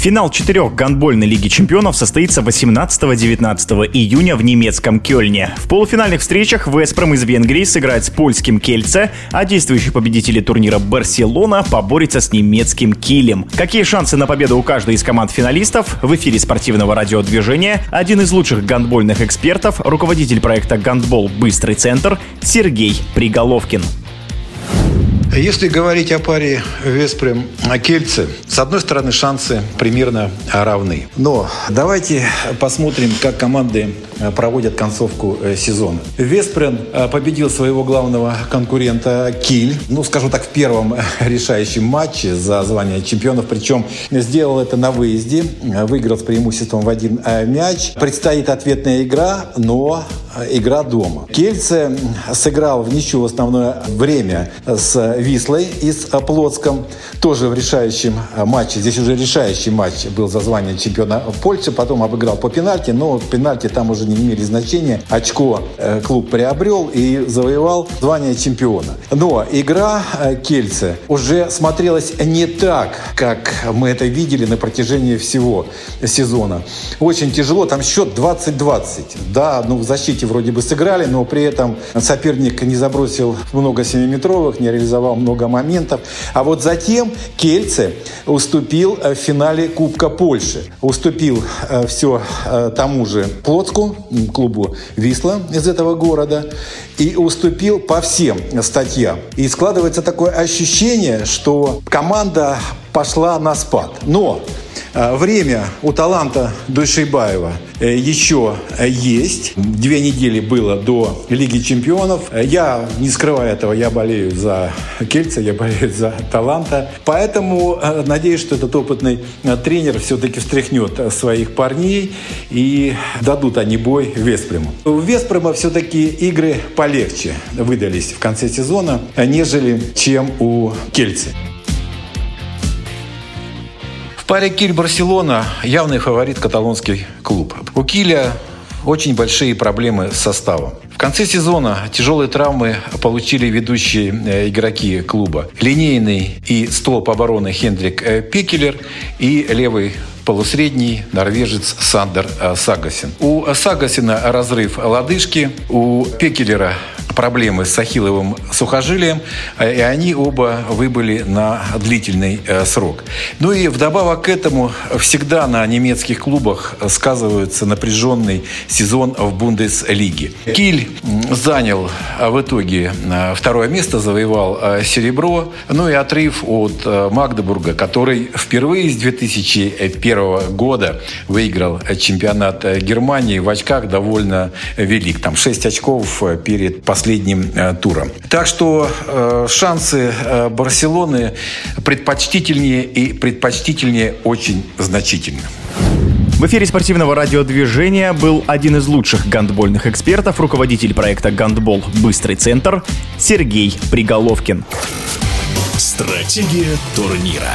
Финал четырех гандбольной Лиги чемпионов состоится 18-19 июня в немецком Кёльне. В полуфинальных встречах Веспром из Венгрии сыграет с польским Кельце, а действующий победитель турнира Барселона поборется с немецким Килем. Какие шансы на победу у каждой из команд финалистов? В эфире спортивного радиодвижения один из лучших гандбольных экспертов, руководитель проекта «Гандбол. Быстрый центр» Сергей Приголовкин. Если говорить о паре Веспрем-Кельце, с одной стороны, шансы примерно равны. Но давайте посмотрим, как команды проводят концовку э, сезона. Веспрен э, победил своего главного конкурента Киль, ну, скажу так, в первом решающем матче за звание чемпионов, причем сделал это на выезде, выиграл с преимуществом в один э, мяч. Предстоит ответная игра, но игра дома. Кельце сыграл в ничью в основное время с Вислой из Плотском, тоже в решающем матче. Здесь уже решающий матч был за звание чемпиона Польши, потом обыграл по пенальти, но пенальти там уже не имели значения. Очко э, клуб приобрел и завоевал звание чемпиона. Но игра э, Кельце уже смотрелась не так, как мы это видели на протяжении всего сезона. Очень тяжело, там счет 20-20. Да, ну в защите вроде бы сыграли, но при этом соперник не забросил много семиметровых, не реализовал много моментов. А вот затем Кельце уступил в финале Кубка Польши. Уступил э, все тому же Плотску, клубу «Висла» из этого города и уступил по всем статьям. И складывается такое ощущение, что команда пошла на спад. Но а, время у таланта Душейбаева э, еще есть. Две недели было до Лиги чемпионов. Я, не скрывая этого, я болею за Кельца, я болею за таланта. Поэтому э, надеюсь, что этот опытный э, тренер все-таки встряхнет своих парней и дадут они бой Веспрему. У Веспрема все-таки игры полегче выдались в конце сезона, нежели чем у Кельца паре Киль-Барселона явный фаворит каталонский клуб. У Киля очень большие проблемы с составом. В конце сезона тяжелые травмы получили ведущие э, игроки клуба. Линейный и столб обороны Хендрик э, Пекелер и левый полусредний норвежец Сандер э, Сагасин. У Сагасина разрыв лодыжки, у Пекелера проблемы с ахилловым сухожилием, э, и они оба выбыли на длительный э, срок. Ну и вдобавок к этому всегда на немецких клубах сказывается напряженный сезон в Бундеслиге. Киль занял э, в итоге второе место, завоевал серебро, ну и отрыв от Магдебурга, который впервые с 2001 года выиграл чемпионат Германии в очках довольно велик. Там 6 очков перед последним последним э, туром. Так что э, шансы э, Барселоны предпочтительнее и предпочтительнее очень значительно. В эфире спортивного радиодвижения был один из лучших гандбольных экспертов, руководитель проекта «Гандбол. Быстрый центр» Сергей Приголовкин. Стратегия турнира.